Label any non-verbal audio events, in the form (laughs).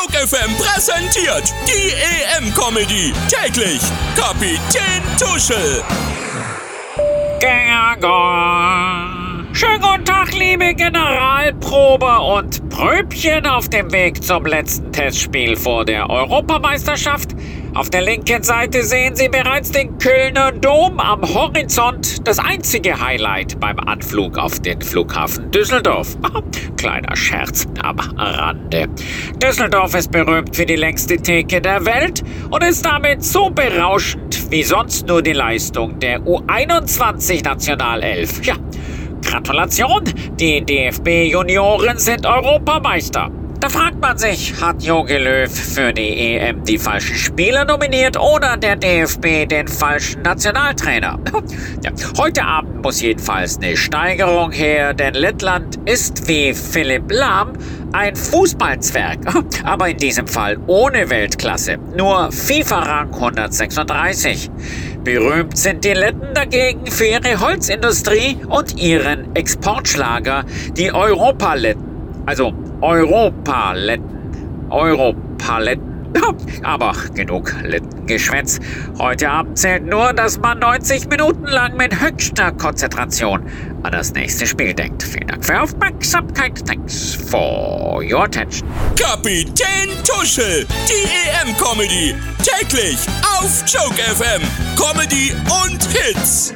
Joke FM präsentiert die EM-Comedy. Täglich Kapitän Tuschel. Schönen guten Tag, liebe Generalprobe und Pröbchen auf dem Weg zum letzten Testspiel vor der Europameisterschaft. Auf der linken Seite sehen Sie bereits den Kölner Dom am Horizont. Das einzige Highlight beim Anflug auf den Flughafen Düsseldorf. (laughs) Kleiner Scherz am Rande. Düsseldorf ist berühmt für die längste Theke der Welt und ist damit so berauschend wie sonst nur die Leistung der U21-Nationalelf. Ja, Gratulation, die DFB-Junioren sind Europameister. Da fragt man sich, hat Jogi Löw für die EM die falschen Spieler nominiert oder der DFB den falschen Nationaltrainer? (laughs) Ja, heute Abend muss jedenfalls eine Steigerung her, denn Lettland ist wie Philipp Lahm ein Fußballzwerg, (laughs) aber in diesem Fall ohne Weltklasse, nur FIFA-Rang 136. Berühmt sind die Letten dagegen für ihre Holzindustrie und ihren Exportschlager, die Europaletten. Also Europaletten. Europaletten. Aber genug Littengeschwätz. Heute Abend zählt nur, dass man 90 Minuten lang mit höchster Konzentration an das nächste Spiel denkt. Vielen Dank für Aufmerksamkeit. Thanks for your attention. Kapitän Tuschel, die EM-Comedy. Täglich auf Joke FM. Comedy und Hits.